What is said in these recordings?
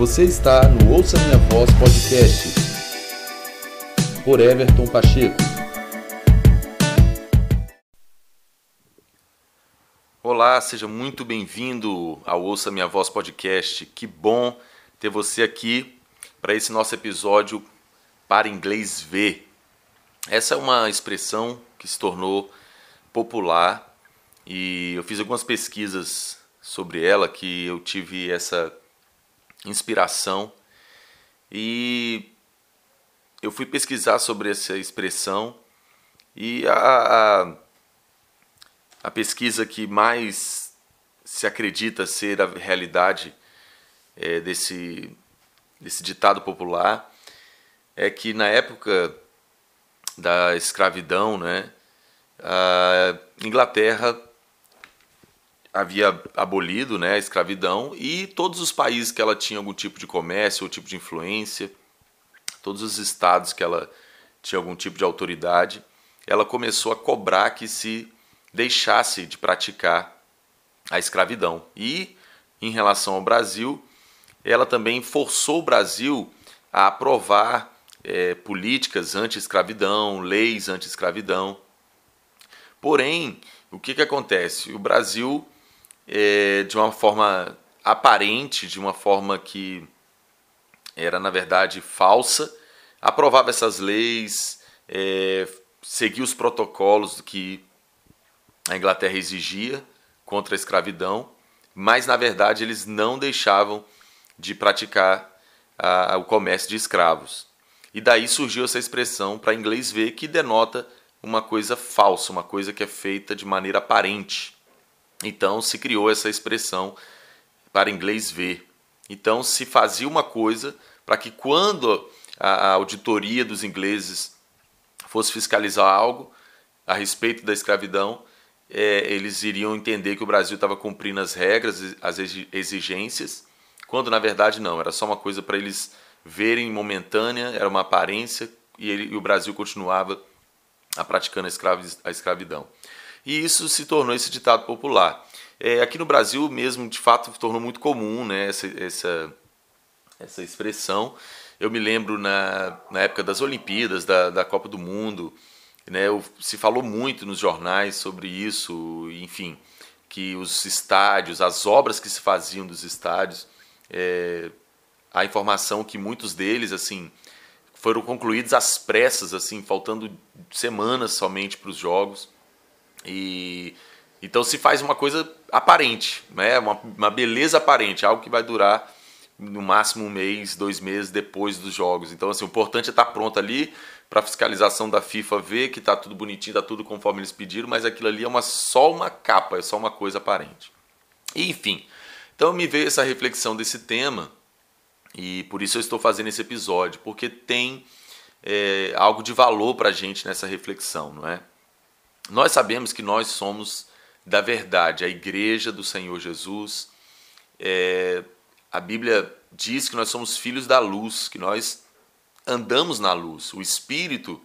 Você está no Ouça Minha Voz Podcast por Everton Pacheco. Olá, seja muito bem-vindo ao Ouça Minha Voz Podcast. Que bom ter você aqui para esse nosso episódio para inglês ver. Essa é uma expressão que se tornou popular e eu fiz algumas pesquisas sobre ela que eu tive essa inspiração. E eu fui pesquisar sobre essa expressão e a, a, a pesquisa que mais se acredita ser a realidade é, desse, desse ditado popular é que na época da escravidão, né, a Inglaterra havia abolido né, a escravidão e todos os países que ela tinha algum tipo de comércio ou tipo de influência, todos os estados que ela tinha algum tipo de autoridade, ela começou a cobrar que se deixasse de praticar a escravidão. E em relação ao Brasil, ela também forçou o Brasil a aprovar é, políticas anti-escravidão, leis anti-escravidão. Porém, o que, que acontece? O Brasil é, de uma forma aparente, de uma forma que era na verdade falsa, aprovava essas leis, é, seguia os protocolos que a Inglaterra exigia contra a escravidão, mas na verdade eles não deixavam de praticar a, o comércio de escravos. E daí surgiu essa expressão para inglês ver que denota uma coisa falsa, uma coisa que é feita de maneira aparente. Então se criou essa expressão para inglês ver. Então se fazia uma coisa para que quando a auditoria dos ingleses fosse fiscalizar algo a respeito da escravidão, é, eles iriam entender que o Brasil estava cumprindo as regras, as exigências, quando na verdade não, era só uma coisa para eles verem momentânea, era uma aparência e, ele, e o Brasil continuava a praticando a escravidão. E isso se tornou esse ditado popular. É, aqui no Brasil mesmo, de fato, tornou muito comum né, essa, essa, essa expressão. Eu me lembro na, na época das Olimpíadas, da, da Copa do Mundo, né, se falou muito nos jornais sobre isso, enfim, que os estádios, as obras que se faziam dos estádios, é, a informação que muitos deles, assim, foram concluídos às pressas, assim, faltando semanas somente para os jogos. E então se faz uma coisa aparente, né? uma, uma beleza aparente, algo que vai durar no máximo um mês, dois meses depois dos jogos. Então, assim, o importante é estar pronto ali para a fiscalização da FIFA ver que está tudo bonitinho, está tudo conforme eles pediram, mas aquilo ali é uma, só uma capa, é só uma coisa aparente. E, enfim, então me veio essa reflexão desse tema e por isso eu estou fazendo esse episódio, porque tem é, algo de valor para a gente nessa reflexão, não é? Nós sabemos que nós somos da verdade, a igreja do Senhor Jesus. É, a Bíblia diz que nós somos filhos da luz, que nós andamos na luz. O Espírito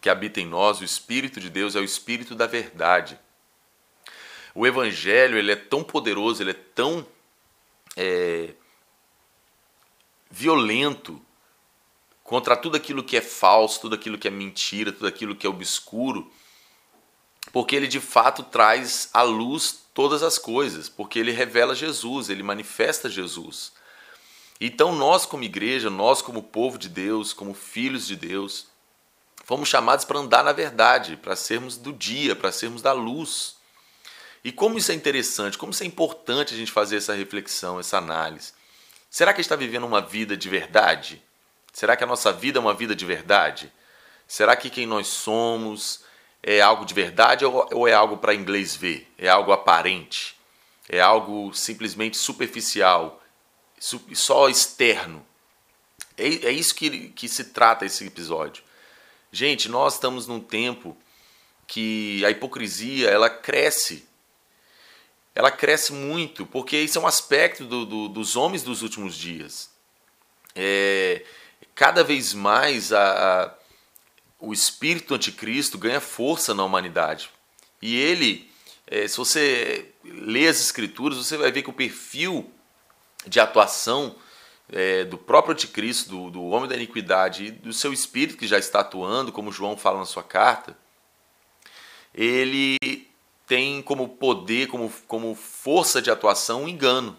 que habita em nós, o Espírito de Deus, é o Espírito da verdade. O Evangelho ele é tão poderoso, ele é tão é, violento contra tudo aquilo que é falso, tudo aquilo que é mentira, tudo aquilo que é obscuro, porque ele de fato traz à luz todas as coisas, porque ele revela Jesus, ele manifesta Jesus. Então nós como igreja, nós como povo de Deus, como filhos de Deus, fomos chamados para andar na verdade, para sermos do dia, para sermos da luz. E como isso é interessante, como isso é importante a gente fazer essa reflexão, essa análise. Será que a gente está vivendo uma vida de verdade? Será que a nossa vida é uma vida de verdade? Será que quem nós somos, é algo de verdade ou é algo para inglês ver? É algo aparente? É algo simplesmente superficial, só externo? É, é isso que, que se trata esse episódio. Gente, nós estamos num tempo que a hipocrisia ela cresce. Ela cresce muito, porque isso é um aspecto do, do, dos homens dos últimos dias. É, cada vez mais a, a o espírito anticristo ganha força na humanidade. E ele, é, se você lê as escrituras, você vai ver que o perfil de atuação é, do próprio anticristo, do, do homem da iniquidade e do seu espírito que já está atuando, como João fala na sua carta, ele tem como poder, como, como força de atuação, um engano.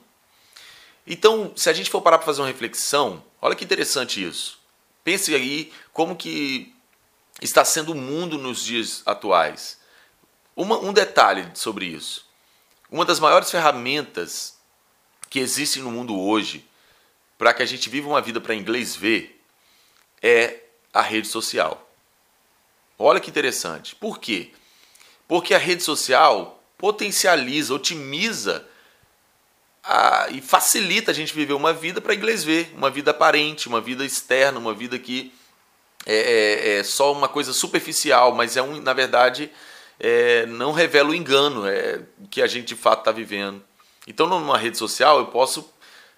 Então, se a gente for parar para fazer uma reflexão, olha que interessante isso. Pense aí como que está sendo o mundo nos dias atuais. Uma, um detalhe sobre isso. Uma das maiores ferramentas que existem no mundo hoje para que a gente viva uma vida para inglês ver é a rede social. Olha que interessante. Por quê? Porque a rede social potencializa, otimiza a, e facilita a gente viver uma vida para inglês ver, uma vida aparente, uma vida externa, uma vida que é, é, é só uma coisa superficial, mas é um, na verdade é, não revela o engano é, que a gente de fato está vivendo. Então, numa rede social, eu posso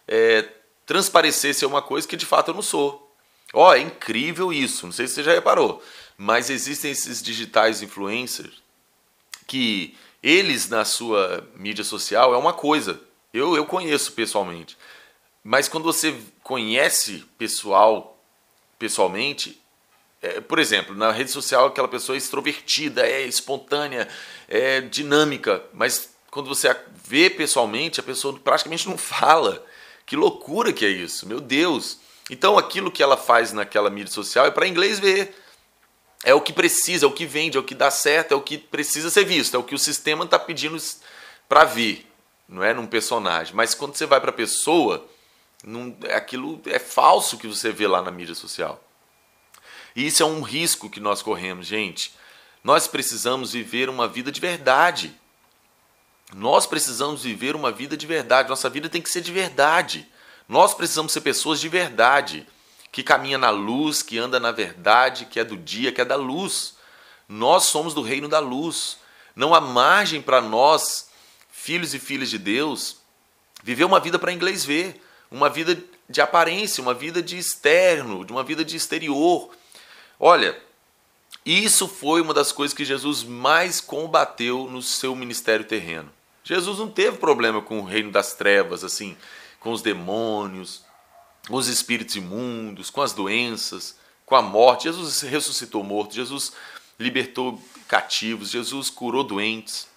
é, transparecer ser uma coisa que de fato eu não sou. Ó, oh, é incrível isso, não sei se você já reparou, mas existem esses digitais influencers que eles na sua mídia social é uma coisa. Eu, eu conheço pessoalmente. Mas quando você conhece pessoal pessoalmente, é, por exemplo, na rede social aquela pessoa é extrovertida, é espontânea, é dinâmica, mas quando você vê pessoalmente, a pessoa praticamente não fala. Que loucura que é isso, meu Deus. Então aquilo que ela faz naquela mídia social é para inglês ver. É o que precisa, é o que vende, é o que dá certo, é o que precisa ser visto, é o que o sistema está pedindo para ver, não é num personagem. Mas quando você vai para a pessoa, não, aquilo é falso que você vê lá na mídia social. E isso é um risco que nós corremos, gente. Nós precisamos viver uma vida de verdade. Nós precisamos viver uma vida de verdade. Nossa vida tem que ser de verdade. Nós precisamos ser pessoas de verdade, que caminha na luz, que anda na verdade, que é do dia, que é da luz. Nós somos do reino da luz. Não há margem para nós, filhos e filhas de Deus, viver uma vida para inglês ver, uma vida de aparência, uma vida de externo, de uma vida de exterior. Olha, isso foi uma das coisas que Jesus mais combateu no seu ministério terreno. Jesus não teve problema com o reino das trevas, assim, com os demônios, com os espíritos imundos, com as doenças, com a morte. Jesus ressuscitou morto, Jesus libertou cativos, Jesus curou doentes,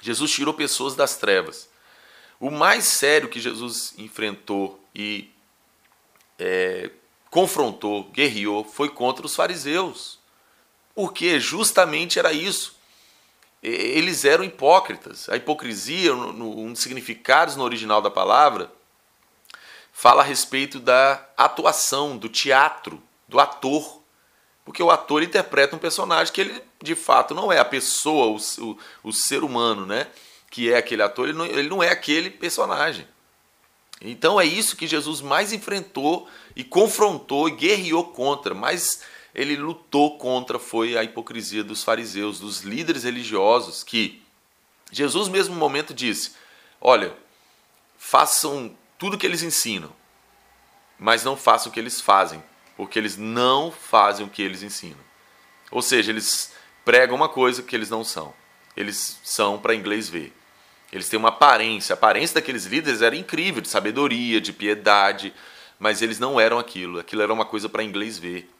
Jesus tirou pessoas das trevas. O mais sério que Jesus enfrentou e é, confrontou, guerreou, foi contra os fariseus. Porque justamente era isso eles eram hipócritas. A hipocrisia, um dos significados no original da palavra, fala a respeito da atuação, do teatro, do ator. Porque o ator interpreta um personagem que ele de fato não é a pessoa, o, o, o ser humano, né? Que é aquele ator, ele não, ele não é aquele personagem. Então é isso que Jesus mais enfrentou e confrontou e guerreou contra, mas ele lutou contra foi a hipocrisia dos fariseus, dos líderes religiosos, que Jesus mesmo no momento disse: "Olha, façam tudo o que eles ensinam, mas não façam o que eles fazem, porque eles não fazem o que eles ensinam." Ou seja, eles pregam uma coisa que eles não são. Eles são para inglês ver. Eles têm uma aparência. A aparência daqueles líderes era incrível, de sabedoria, de piedade, mas eles não eram aquilo. Aquilo era uma coisa para inglês ver.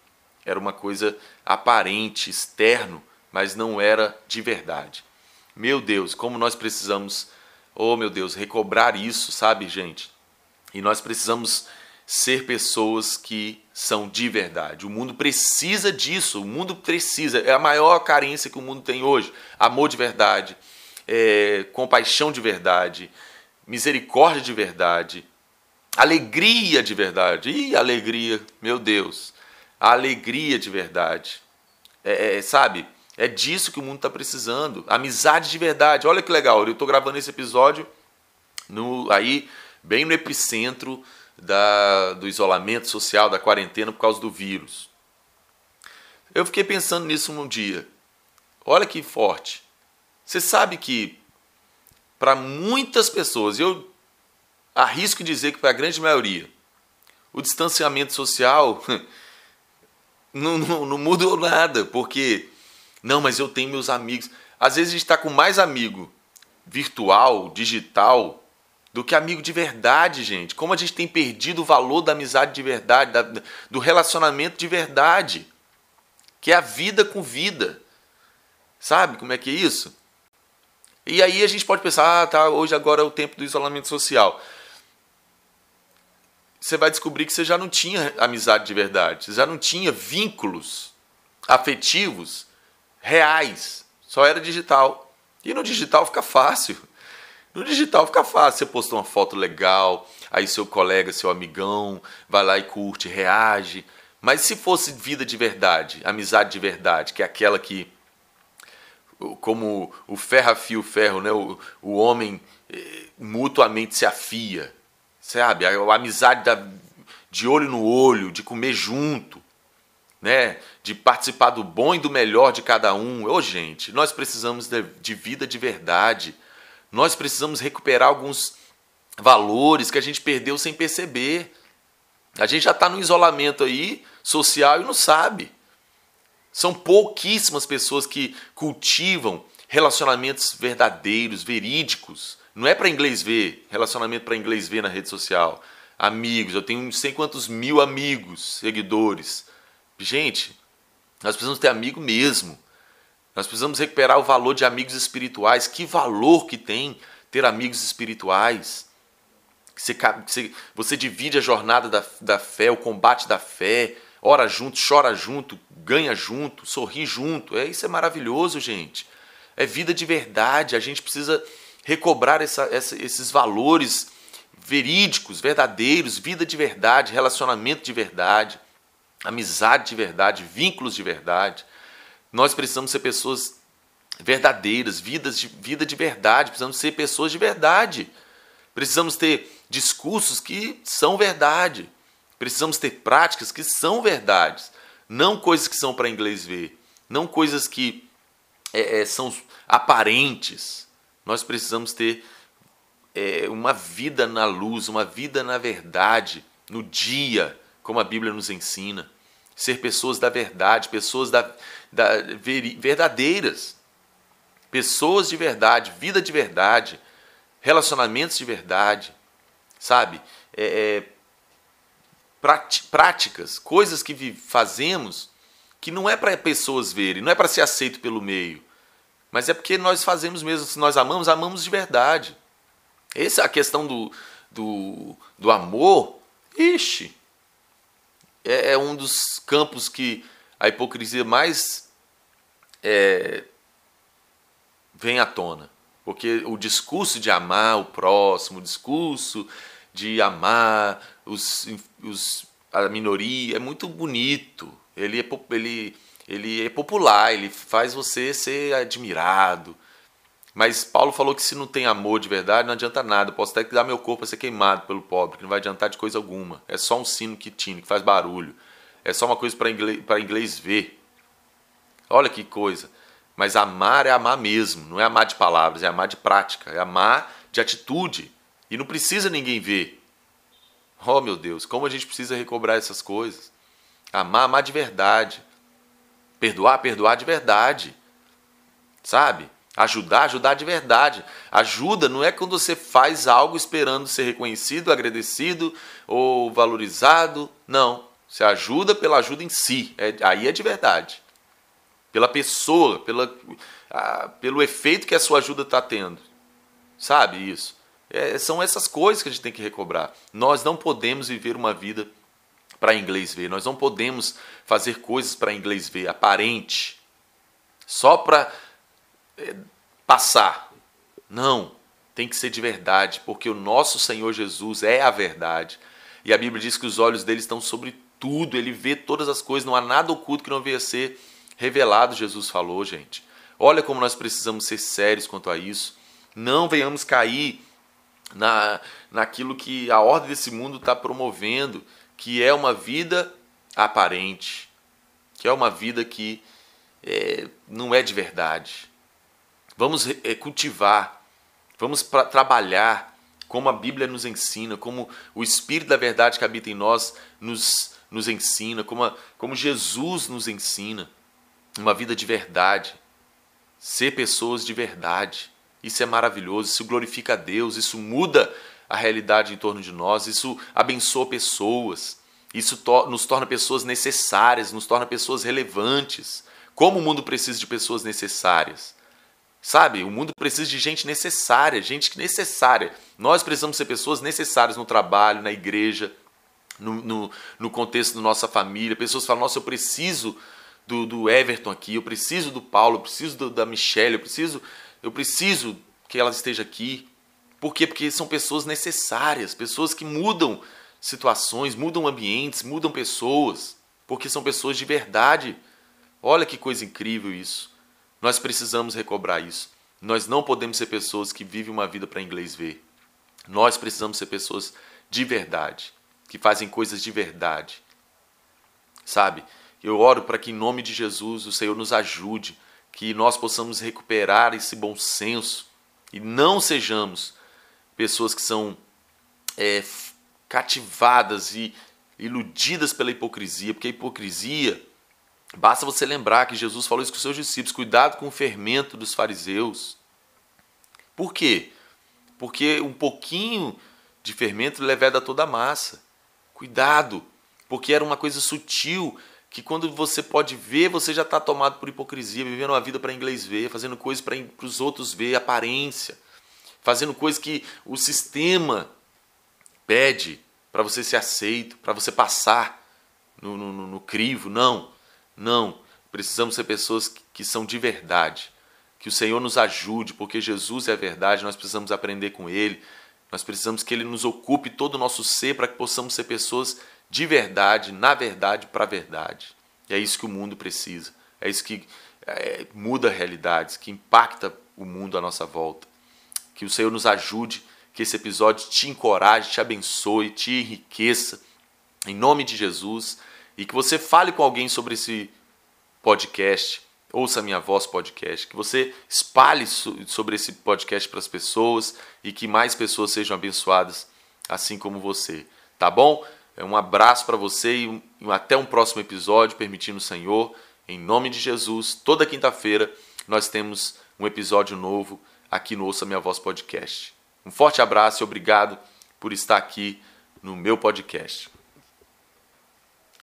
Era uma coisa aparente, externo, mas não era de verdade. Meu Deus, como nós precisamos, oh meu Deus, recobrar isso, sabe, gente? E nós precisamos ser pessoas que são de verdade. O mundo precisa disso, o mundo precisa, é a maior carência que o mundo tem hoje. Amor de verdade, é, compaixão de verdade, misericórdia de verdade, alegria de verdade. Ih, alegria, meu Deus a alegria de verdade. É, é, sabe? É disso que o mundo está precisando. Amizade de verdade. Olha que legal. Eu estou gravando esse episódio no, aí, bem no epicentro da, do isolamento social, da quarentena por causa do vírus. Eu fiquei pensando nisso um dia. Olha que forte. Você sabe que para muitas pessoas, eu arrisco dizer que para a grande maioria, o distanciamento social não, não, não mudou nada, porque, não, mas eu tenho meus amigos. Às vezes a gente está com mais amigo virtual, digital, do que amigo de verdade, gente. Como a gente tem perdido o valor da amizade de verdade, da, do relacionamento de verdade, que é a vida com vida. Sabe como é que é isso? E aí a gente pode pensar, ah, tá, hoje agora é o tempo do isolamento social. Você vai descobrir que você já não tinha amizade de verdade, você já não tinha vínculos afetivos reais, só era digital. E no digital fica fácil. No digital fica fácil, você postou uma foto legal, aí seu colega, seu amigão, vai lá e curte, reage. Mas se fosse vida de verdade, amizade de verdade, que é aquela que, como o ferro afia o ferro, né? o, o homem eh, mutuamente se afia, sabe? A, a amizade da, de olho no olho, de comer junto, né? de participar do bom e do melhor de cada um. Ô, gente, nós precisamos de, de vida de verdade nós precisamos recuperar alguns valores que a gente perdeu sem perceber. A gente já está no isolamento aí social e não sabe. São pouquíssimas pessoas que cultivam relacionamentos verdadeiros, verídicos. Não é para inglês ver, relacionamento para inglês ver na rede social. Amigos, eu tenho não sei quantos mil amigos, seguidores. Gente, nós precisamos ter amigo mesmo. Nós precisamos recuperar o valor de amigos espirituais. Que valor que tem ter amigos espirituais? Você, você, divide a jornada da, da fé, o combate da fé, ora junto, chora junto, ganha junto, sorri junto. É, isso é maravilhoso, gente. É vida de verdade. A gente precisa recobrar essa, essa, esses valores verídicos, verdadeiros, vida de verdade, relacionamento de verdade, amizade de verdade, vínculos de verdade. Nós precisamos ser pessoas verdadeiras, vidas de, vida de verdade, precisamos ser pessoas de verdade. Precisamos ter discursos que são verdade. Precisamos ter práticas que são verdades. Não coisas que são para inglês ver. Não coisas que é, é, são aparentes. Nós precisamos ter é, uma vida na luz, uma vida na verdade, no dia, como a Bíblia nos ensina ser pessoas da verdade, pessoas da, da, verdadeiras, pessoas de verdade, vida de verdade, relacionamentos de verdade, sabe? É, é, práticas, coisas que fazemos que não é para pessoas verem, não é para ser aceito pelo meio, mas é porque nós fazemos mesmo, se nós amamos, amamos de verdade. Essa é a questão do, do, do amor. Ixi, é, é um dos campos que a hipocrisia mais é, vem à tona. Porque o discurso de amar o próximo, o discurso de amar os, os, a minoria é muito bonito. Ele é, ele, ele é popular, ele faz você ser admirado. Mas Paulo falou que se não tem amor de verdade, não adianta nada. Eu posso até dar meu corpo a ser queimado pelo pobre, que não vai adiantar de coisa alguma. É só um sino que tine, que faz barulho. É só uma coisa para inglês, inglês ver. Olha que coisa. Mas amar é amar mesmo, não é amar de palavras, é amar de prática, é amar de atitude. E não precisa ninguém ver. Oh meu Deus, como a gente precisa recobrar essas coisas. Amar, amar de verdade. Perdoar, perdoar de verdade. Sabe? Ajudar, ajudar de verdade. Ajuda não é quando você faz algo esperando ser reconhecido, agradecido ou valorizado. Não. Você ajuda pela ajuda em si. É, aí é de verdade. Pela pessoa, pela, a, pelo efeito que a sua ajuda está tendo. Sabe isso? É, são essas coisas que a gente tem que recobrar. Nós não podemos viver uma vida para inglês ver. Nós não podemos fazer coisas para inglês ver, aparente. Só para é, passar. Não, tem que ser de verdade, porque o nosso Senhor Jesus é a verdade. E a Bíblia diz que os olhos dele estão sobre tudo, ele vê todas as coisas, não há nada oculto que não venha a ser revelado, Jesus falou, gente. Olha como nós precisamos ser sérios quanto a isso. Não venhamos cair na, naquilo que a ordem desse mundo está promovendo, que é uma vida aparente, que é uma vida que é, não é de verdade. Vamos é, cultivar, vamos pra, trabalhar como a Bíblia nos ensina, como o Espírito da verdade que habita em nós nos, nos ensina, como, a, como Jesus nos ensina. Uma vida de verdade, ser pessoas de verdade. Isso é maravilhoso, isso glorifica a Deus, isso muda a realidade em torno de nós, isso abençoa pessoas, isso to nos torna pessoas necessárias, nos torna pessoas relevantes. Como o mundo precisa de pessoas necessárias. Sabe? O mundo precisa de gente necessária, gente necessária. Nós precisamos ser pessoas necessárias no trabalho, na igreja, no, no, no contexto da nossa família. Pessoas falam: Nossa, eu preciso do, do Everton aqui, eu preciso do Paulo, eu preciso do, da Michelle, eu preciso, eu preciso que ela esteja aqui. Por quê? Porque são pessoas necessárias, pessoas que mudam situações, mudam ambientes, mudam pessoas, porque são pessoas de verdade. Olha que coisa incrível isso. Nós precisamos recobrar isso. Nós não podemos ser pessoas que vivem uma vida para inglês ver. Nós precisamos ser pessoas de verdade, que fazem coisas de verdade. Sabe? Eu oro para que em nome de Jesus o Senhor nos ajude, que nós possamos recuperar esse bom senso e não sejamos pessoas que são é, cativadas e iludidas pela hipocrisia, porque a hipocrisia Basta você lembrar que Jesus falou isso com os seus discípulos: cuidado com o fermento dos fariseus. Por quê? Porque um pouquinho de fermento leveda toda a massa. Cuidado, porque era uma coisa sutil que quando você pode ver, você já está tomado por hipocrisia, vivendo uma vida para inglês ver, fazendo coisas para os outros ver, aparência, fazendo coisas que o sistema pede para você ser aceito, para você passar no, no, no crivo. Não. Não, precisamos ser pessoas que são de verdade. Que o Senhor nos ajude, porque Jesus é a verdade, nós precisamos aprender com Ele. Nós precisamos que Ele nos ocupe todo o nosso ser para que possamos ser pessoas de verdade, na verdade, para a verdade. E é isso que o mundo precisa. É isso que é, muda realidades, que impacta o mundo à nossa volta. Que o Senhor nos ajude, que esse episódio te encoraje, te abençoe, te enriqueça. Em nome de Jesus e que você fale com alguém sobre esse podcast, ouça a minha voz podcast, que você espalhe sobre esse podcast para as pessoas e que mais pessoas sejam abençoadas assim como você, tá bom? É um abraço para você e até um próximo episódio, permitindo o Senhor, em nome de Jesus. Toda quinta-feira nós temos um episódio novo aqui no Ouça Minha Voz Podcast. Um forte abraço e obrigado por estar aqui no meu podcast.